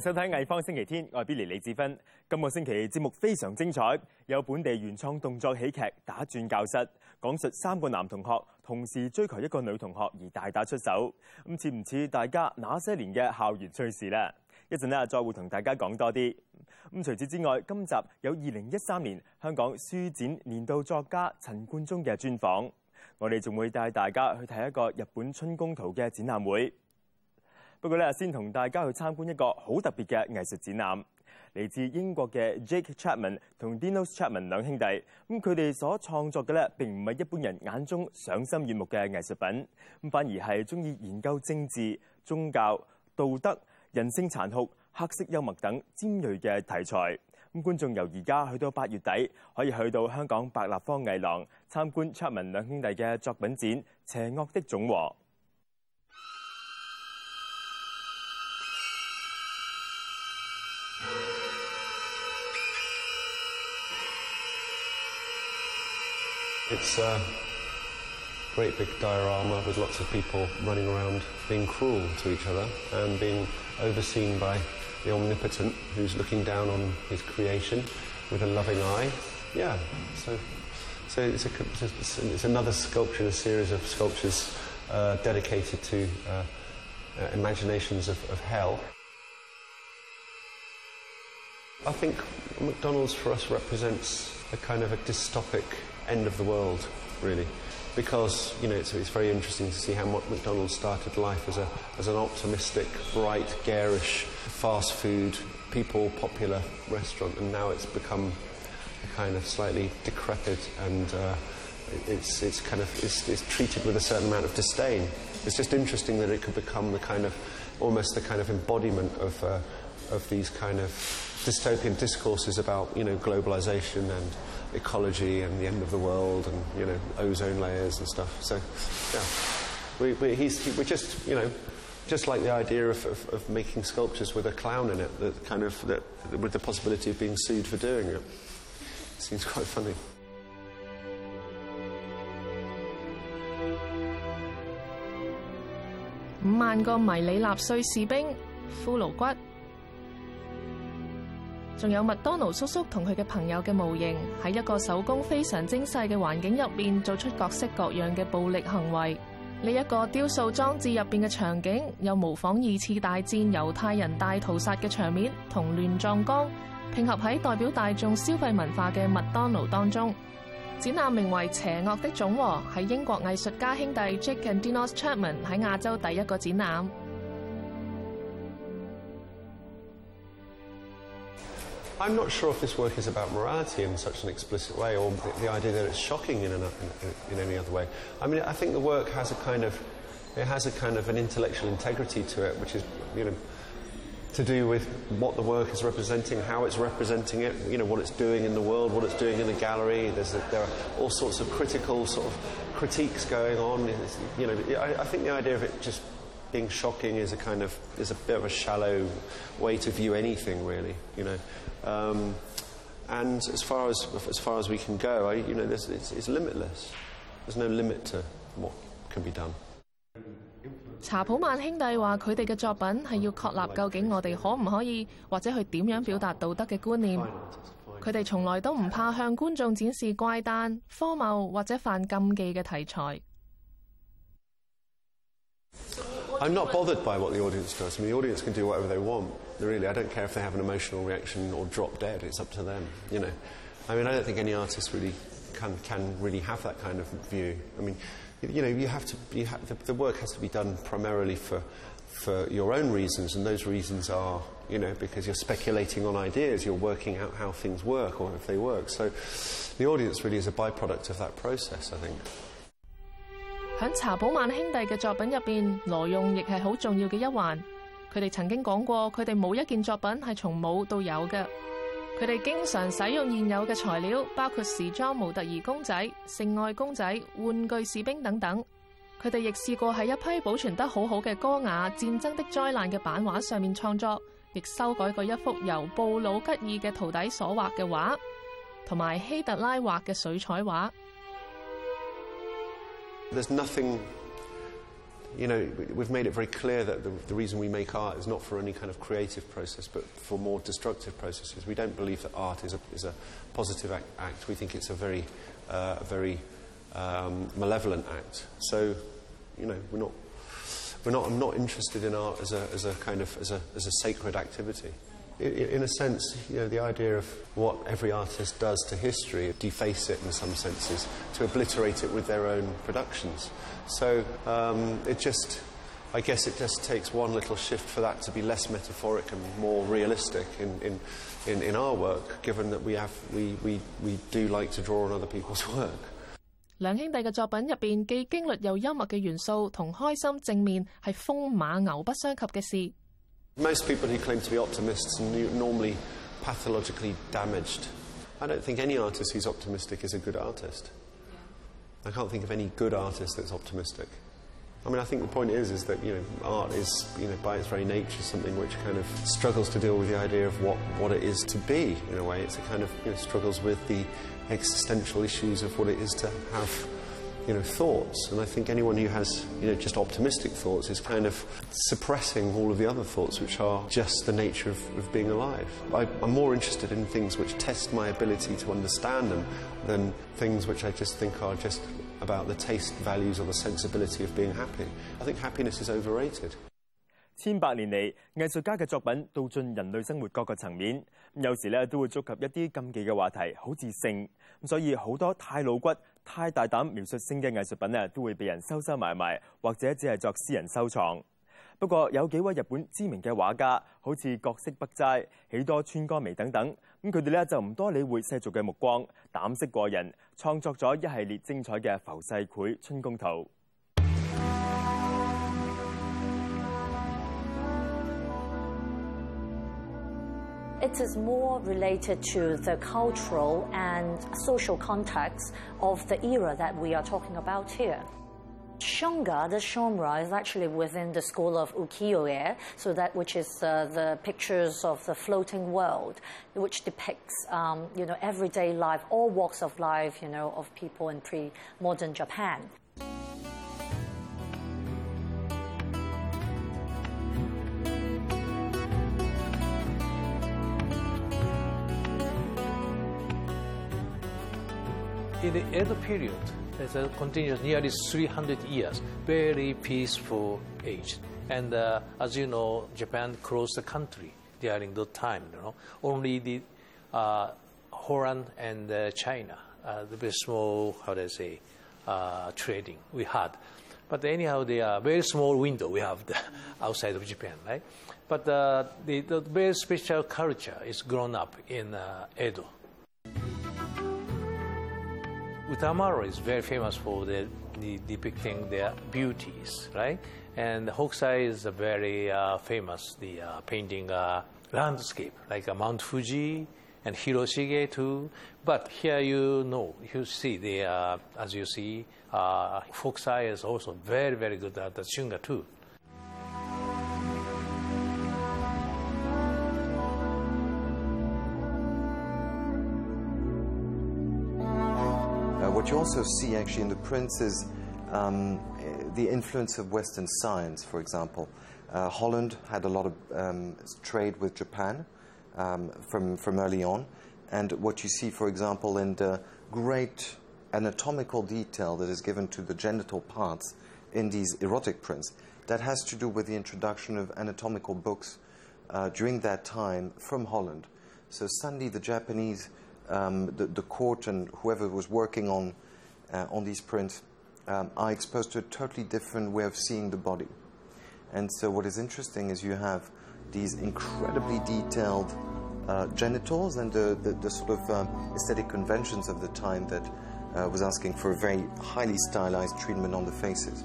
收睇艺方星期天，我系 Billy 李志芬。今个星期节目非常精彩，有本地原创动作喜剧《打转教室》，讲述三个男同学同时追求一个女同学而大打出手。咁似唔似大家那些年嘅校园趣事呢？一阵咧再会同大家讲多啲。咁除此之外，今集有二零一三年香港书展年度作家陈冠中嘅专访。我哋仲会带大家去睇一个日本春宫图嘅展览会。不過咧，先同大家去參觀一個好特別嘅藝術展覽，嚟自英國嘅 Jake Chapman 同 Dinos Chapman 兩兄弟。咁佢哋所創作嘅咧，並唔係一般人眼中賞心悦目嘅藝術品，咁反而係中意研究政治、宗教、道德、人性殘酷、黑色幽默等尖鋭嘅題材。咁觀眾由而家去到八月底，可以去到香港百立方藝廊參觀 Chapman 兩兄弟嘅作品展《邪惡的總和》。It's a uh, great big diorama with lots of people running around being cruel to each other and being overseen by the omnipotent who's looking down on his creation with a loving eye. Yeah, so, so it's, a, it's, another sculpture a series of sculptures uh, dedicated to uh, uh, imaginations of, of hell. I think McDonald's for us represents a kind of a dystopic end of the world, really. Because, you know, it's, it's very interesting to see how McDonald's started life as, a, as an optimistic, bright, garish, fast food, people popular restaurant, and now it's become a kind of slightly decrepit and uh, it's, it's kind of it's, it's treated with a certain amount of disdain. It's just interesting that it could become the kind of almost the kind of embodiment of. Uh, of these kind of dystopian discourses about you know globalization and ecology and the end of the world and you know ozone layers and stuff. So yeah, we, we, he's, he, we just you know just like the idea of, of, of, making sculptures with a clown in it, that kind of that, with the possibility of being sued for doing it. Seems quite funny.《五萬個迷你納粹士兵》《骷髏骨》仲有麥當勞叔叔同佢嘅朋友嘅模型，喺一個手工非常精細嘅環境入面，做出各式各樣嘅暴力行為。呢一個雕塑裝置入边嘅場景，有模仿二次大戰猶太人大屠殺嘅場面同亂葬岗，拼合喺代表大眾消費文化嘅麥當勞當中。展覽名為《邪惡的總和》，喺英國藝術家兄弟 j a c k and Dinos Chapman 喺亞洲第一個展覽。I'm not sure if this work is about morality in such an explicit way or the, idea that it's shocking in, an, in, in, any other way. I mean, I think the work has a kind of, it has a kind of an intellectual integrity to it, which is, you know, to do with what the work is representing, how it's representing it, you know, what it's doing in the world, what it's doing in the gallery. There's a, there are all sorts of critical sort of critiques going on. It's, you know, I, I think the idea of it just being shocking is a kind of is a bit of a shallow way to view anything, really. You know, um, and as far as as far as we can go, I, you know, it's, it's limitless. There's no limit to what can be done. 查普曼兄弟話：佢哋嘅作品係要確立究竟我哋可唔可以，或者去點樣表達道德嘅觀念。佢哋從來都唔怕向觀眾展示怪誕、荒謬或者犯禁忌嘅題材。I'm not bothered by what the audience does. I mean, the audience can do whatever they want. Really, I don't care if they have an emotional reaction or drop dead. It's up to them. You know, I mean, I don't think any artist really can can really have that kind of view. I mean, you know, you have to you the, the work has to be done primarily for for your own reasons, and those reasons are, you know, because you're speculating on ideas, you're working out how things work or if they work. So the audience really is a byproduct of that process, I think. 喺查宝曼兄弟嘅作品入边，挪用亦系好重要嘅一环。佢哋曾经讲过，佢哋冇一件作品系从冇到有嘅。佢哋经常使用现有嘅材料，包括时装模特儿公仔、性爱公仔、玩具士兵等等。佢哋亦试过喺一批保存得好好嘅戈雅《战争的灾难》嘅版画上面创作，亦修改过一幅由布鲁吉尔嘅徒弟所画嘅画，同埋希特拉画嘅水彩画。There's nothing, you know, we've made it very clear that the, the, reason we make art is not for any kind of creative process, but for more destructive processes. We don't believe that art is a, is a positive act, act. We think it's a very, uh, a very um, malevolent act. So, you know, we're not, we're not, I'm not interested in art as a, as a kind of, as a, as a sacred activity in a sense, you know, the idea of what every artist does to history, deface it in some senses, to obliterate it with their own productions. So um, it just, I guess it just takes one little shift for that to be less metaphoric and more realistic in, in, in, in our work, given that we, have, we, we, we do like to draw on other people's work. 兩兄弟嘅作品入邊，既驚慄又幽默嘅元素，同開心正面係風馬牛不相及嘅事。most people who claim to be optimists are normally pathologically damaged. I don't think any artist who's optimistic is a good artist. I can't think of any good artist that's optimistic. I mean, I think the point is, is that you know, art is, you know, by its very nature, something which kind of struggles to deal with the idea of what, what it is to be. In a way, it's a kind of you know, struggles with the existential issues of what it is to have you know, thoughts. And I think anyone who has you know, just optimistic thoughts is kind of suppressing all of the other thoughts, which are just the nature of, of being alive. I, I'm more interested in things which test my ability to understand them than things which I just think are just about the taste, values, or the sensibility of being happy. I think happiness is overrated. 太大胆描述性嘅艺术品咧，都会被人收收埋埋，或者只系作私人收藏。不过有几位日本知名嘅画家，好似角色北斋、喜多川歌眉等等，咁佢哋咧就唔多理会世俗嘅目光，胆色过人，创作咗一系列精彩嘅浮世绘春宫图。It is more related to the cultural and social context of the era that we are talking about here. Shonga, the genre, is actually within the school of ukiyo-e, so that which is uh, the pictures of the floating world, which depicts, um, you know, everyday life, all walks of life, you know, of people in pre-modern Japan. In the Edo period, it's a continuous nearly 300 years, very peaceful age. And uh, as you know, Japan closed the country during that time. You know, only the uh, Holland and uh, China, uh, the very small, how do I say, uh, trading we had. But anyhow, they are very small window we have outside of Japan, right? But uh, the, the, very special culture is grown up in Edo Utamaro is very famous for the, the depicting their beauties, right? And Hokusai is a very uh, famous the uh, painting uh, landscape, like uh, Mount Fuji and Hiroshige too. But here you know, you see the uh, as you see, uh, Hokusai is also very very good at the Shunga too. also see actually in the prints, um, eh, the influence of Western science, for example. Uh, Holland had a lot of um, trade with Japan um, from, from early on, and what you see, for example, in the great anatomical detail that is given to the genital parts in these erotic prints, that has to do with the introduction of anatomical books uh, during that time from Holland. So suddenly the Japanese, um, the, the, court and whoever was working on uh, on these prints um, are exposed to a totally different way of seeing the body. And so, what is interesting is you have these incredibly detailed uh, genitals and the, the, the sort of um, aesthetic conventions of the time that uh, was asking for a very highly stylized treatment on the faces.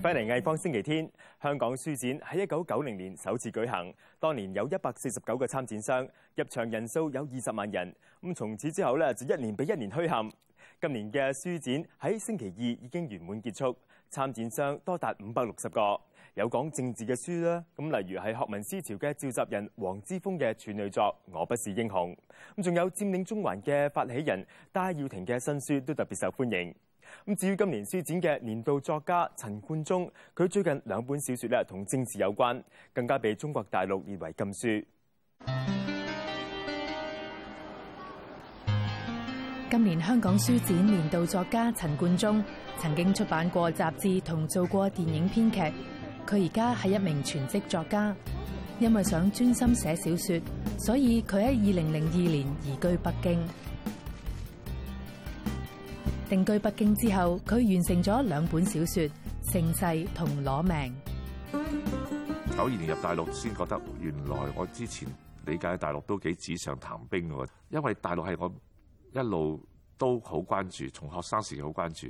翻嚟《艺方星期天》，香港书展喺一九九零年首次举行，当年有一百四十九个参展商，入场人数有二十万人。咁从此之后咧，就一年比一年虚陷。今年嘅书展喺星期二已经圆满结束，参展商多达五百六十个，有讲政治嘅书啦，咁例如系《学文思潮》嘅召集人黄之峰嘅处女作《我不是英雄》，咁仲有占领中环嘅发起人戴耀廷嘅新书都特别受欢迎。咁至於今年書展嘅年度作家陳冠中，佢最近兩本小説咧同政治有關，更加被中國大陸列為禁書。今年香港書展年度作家陳冠中曾經出版過雜誌同做過電影編劇，佢而家係一名全職作家，因為想專心寫小说，所以佢喺二零零二年移居北京。定居北京之後，佢完成咗兩本小说《盛世》同《攞命》。九二年入大陸，先覺得原來我之前理解大陸都幾紙上談兵嘅喎。因為大陸係我一路都好關注，從學生時期好關注，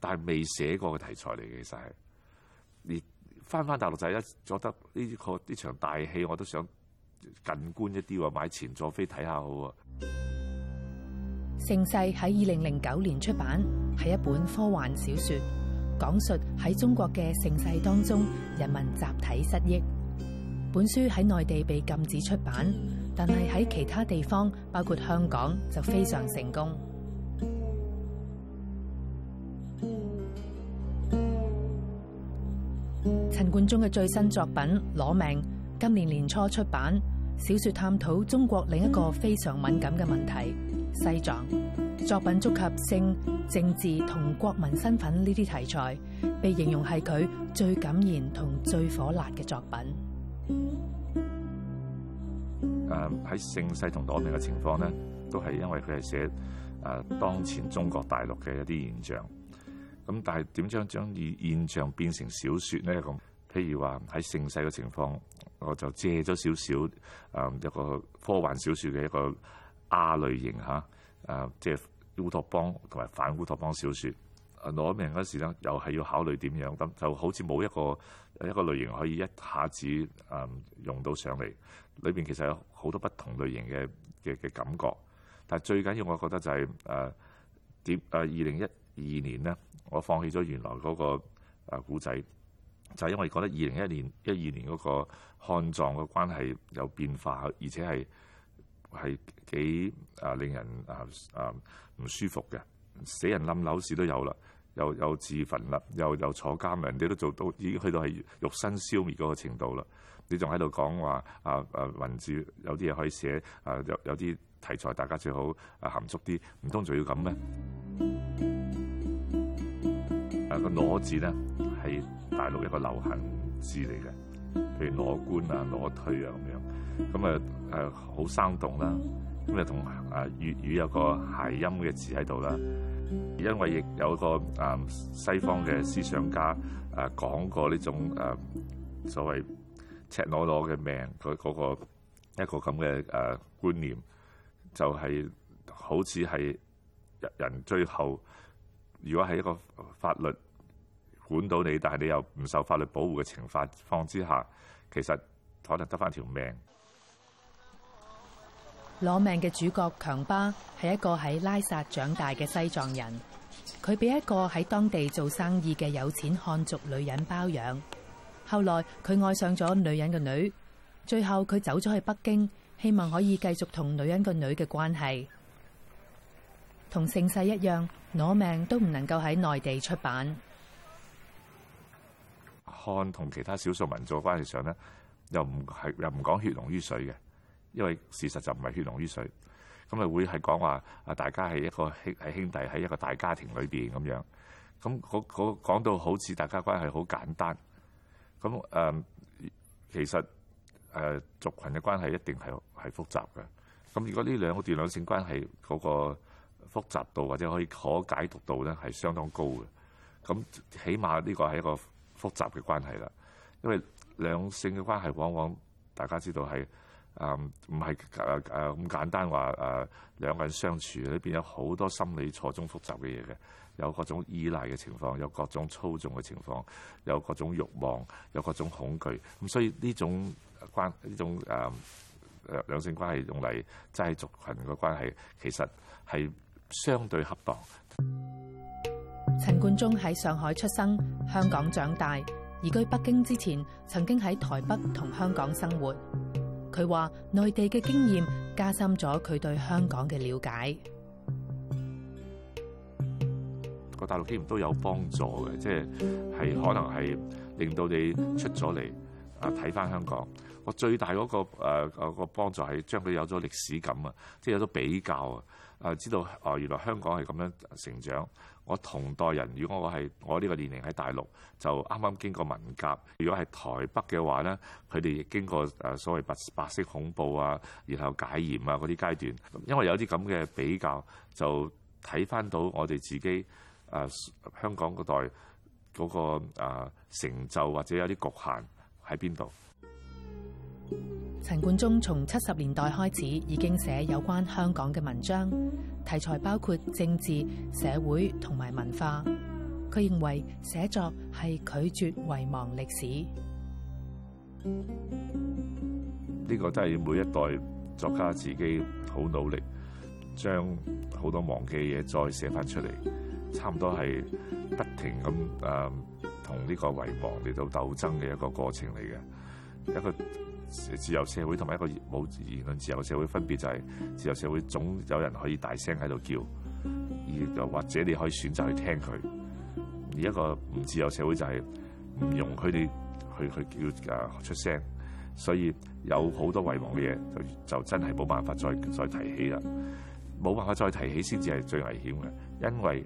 但係未寫過嘅題材嚟嘅，其實係。你翻返大陸就係一覺得呢個呢場大戲，我都想近觀一啲喎，買前座飛睇下好啊。盛世喺二零零九年出版，系一本科幻小说，讲述喺中国嘅盛世当中人民集体失忆。本书喺内地被禁止出版，但系喺其他地方，包括香港就非常成功。陈冠中嘅最新作品《攞命》，今年年初出版，小说探讨中国另一个非常敏感嘅问题。西藏作品触及性、政治同国民身份呢啲题材，被形容系佢最感言同最火辣嘅作品。诶，喺盛世同躲命嘅情况咧，都系因为佢系写诶当前中国大陆嘅一啲现象。咁但系点将将以现象变成小说咧？咁譬如话喺盛世嘅情况，我就借咗少少诶一个科幻小说嘅一个。亞類型嚇，誒即係烏托邦同埋反烏托邦小説，攞名嗰時咧，又係要考慮點樣咁，就好似冇一個一個類型可以一下子誒用到上嚟。裏邊其實有好多不同類型嘅嘅嘅感覺，但係最緊要我覺得就係誒點誒二零一二年咧，我放棄咗原來嗰個誒古仔，就因為覺得二零一年一二年嗰個漢藏嘅關係有變化，而且係。系几啊令人啊啊唔舒服嘅，死人冧樓事都有啦，又又自焚啦，又又坐監啦，人哋都做到已經去到係肉身消滅嗰個程度啦，你仲喺度講話啊啊文字有啲嘢可以寫啊，有有啲題材大家最好啊含蓄啲，唔通仲要咁咩？啊個攞字咧係大陸一個流行字嚟嘅。譬如攞官啊、攞退啊咁樣，咁啊誒好生動啦。咁啊同誒粵語有個諧音嘅字喺度啦。因為亦有個誒西方嘅思想家誒講過呢種誒所謂赤裸裸嘅命，佢嗰個一個咁嘅誒觀念，就係好似係人最後，如果係一個法律。管到你，但系你又唔受法律保护嘅情况之下，其实可能得翻条命攞命嘅主角强巴系一个喺拉萨长大嘅西藏人。佢俾一个喺当地做生意嘅有钱汉族女人包养。后来佢爱上咗女人嘅女，最后佢走咗去北京，希望可以继续同女人个女嘅关系。同盛世一样，攞命都唔能够喺内地出版。漢同其他少數民族嘅關係上咧，又唔係又唔講血濃於水嘅，因為事實就唔係血濃於水咁，咪會係講話啊，大家係一個係兄弟喺一個大家庭裏邊咁樣咁嗰嗰講到好似大家關係好簡單咁誒，其實誒族群嘅關係一定係係複雜嘅。咁如果呢兩個段兩性關係嗰個複雜度或者可以可解讀度咧，係相當高嘅。咁起碼呢個係一個。複雜嘅關係啦，因為兩性嘅關係往往大家知道係啊唔係誒誒咁簡單話誒兩個人相處，裏邊有好多心理錯綜複雜嘅嘢嘅，有各種依賴嘅情況，有各種操縱嘅情況，有各種慾望，有各種恐懼，咁所以呢種關呢種誒兩性關係用嚟齋族群嘅關係，其實係相對恰當。陈冠中喺上海出生，香港长大，移居北京之前，曾经喺台北同香港生活。佢话内地嘅经验加深咗佢对香港嘅了解。个大陆经验都有帮助嘅，即系系可能系令到你出咗嚟啊睇翻香港。我最大嗰個誒個個幫助係將佢有咗歷史感啊，即係有咗比較啊，知道哦原來香港係咁樣成長。我同代人，如果我係我呢個年齡喺大陸，就啱啱經過文革；如果係台北嘅話咧，佢哋亦經過誒所謂白白色恐怖啊，然後解嚴啊嗰啲階段。因為有啲咁嘅比較，就睇翻到我哋自己誒香港嗰代嗰個成就或者有啲局限喺邊度。陈冠中从七十年代开始已经写有关香港嘅文章，题材包括政治、社会同埋文化。佢认为写作系拒绝遗忘历史。呢个都系每一代作家自己好努力，将好多忘记嘢再写翻出嚟。差唔多系不停咁诶，同呢个遗忘嚟到斗争嘅一个过程嚟嘅，一个。自由社會同埋一個冇言論自由社會分別就係自由社會總有人可以大聲喺度叫，而又或者你可以選擇去聽佢。而一個唔自由社會就係唔容佢哋去去叫啊出聲，所以有好多遺忘嘅嘢就就真係冇辦法再再提起啦。冇辦法再提起先至係最危險嘅，因為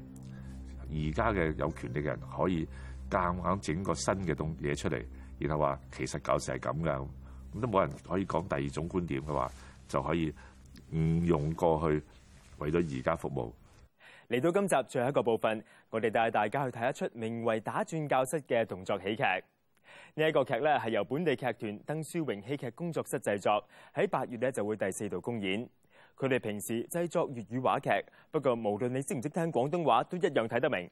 而家嘅有權力嘅人可以夾硬整個新嘅東嘢出嚟，然後話其實舊時係咁噶。咁都冇人可以講第二種觀點，嘅話就可以唔用過去為咗而家服務嚟到今集最後一個部分，我哋帶大家去睇一出名為《打轉教室》嘅動作喜劇。呢一個劇咧係由本地劇團登书榮戲劇工作室製作，喺八月咧就會第四度公演。佢哋平時製作粵語話劇，不過無論你識唔識聽廣東話，都一樣睇得明。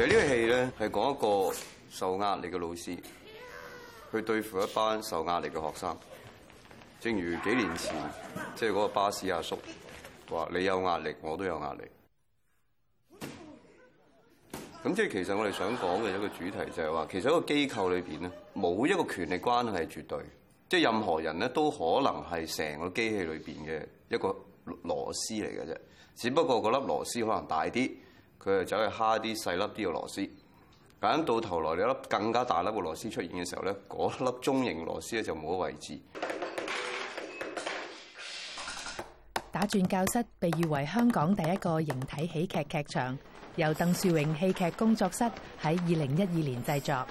其呢個戲咧系講一個受壓力嘅老師，去對付一班受壓力嘅學生。正如幾年前，即係嗰個巴士阿叔話：你有壓力，我都有壓力。咁即係其實我哋想講嘅一個主題就係話，其實一個機構裏边咧，冇一個權力關係絕對，即係任何人咧都可能係成個機器裏边嘅一個螺絲嚟嘅啫。只不過嗰粒螺絲可能大啲。佢就走去蝦啲細粒啲嘅螺絲，咁到頭來，你一粒更加大粒嘅螺絲出現嘅時候咧，嗰粒中型螺絲咧就冇咗位置。打轉教室被譽為香港第一個形體喜劇劇場，由鄧樹榮戲劇工作室喺二零一二年製作。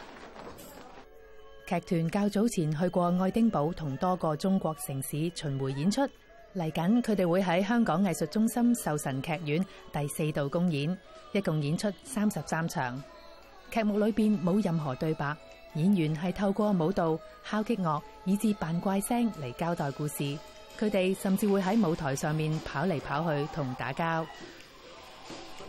劇團較早前去過愛丁堡同多個中國城市巡迴演出。嚟紧佢哋会喺香港艺术中心秀神剧院第四度公演，一共演出三十三场。剧目里边冇任何对白，演员系透过舞蹈、敲击乐以至扮怪声嚟交代故事。佢哋甚至会喺舞台上面跑嚟跑去同打交。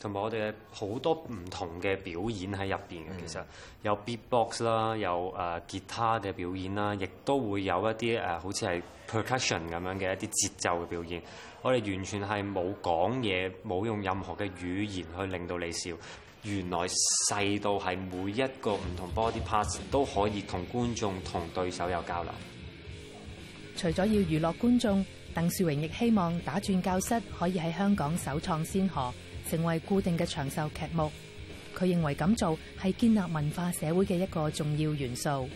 同埋我哋好多唔同嘅表演喺入邊嘅，其實有 beatbox 啦，有誒吉他嘅表演啦，亦都會有一啲誒好似係 percussion 咁樣嘅一啲節奏嘅表演。我哋完全係冇講嘢，冇用任何嘅語言去令到你笑。原來細到係每一個唔同 body part s 都可以同觀眾同對手有交流。除咗要娛樂觀眾，鄧樹榮亦希望打轉教室可以喺香港首創先河。成为固定嘅长寿剧目，佢认为咁做系建立文化社会嘅一个重要元素。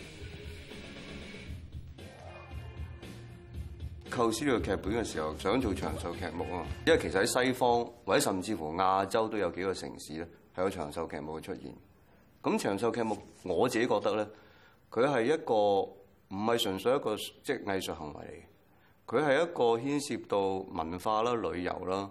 构思呢个剧本嘅时候，想做长寿剧目啊，因为其实喺西方或者甚至乎亚洲都有几个城市咧，系有长寿剧目嘅出现。咁长寿剧目，我自己觉得咧，佢系一个唔系纯粹一个即系艺术行为嚟，佢系一个牵涉到文化啦、旅游啦。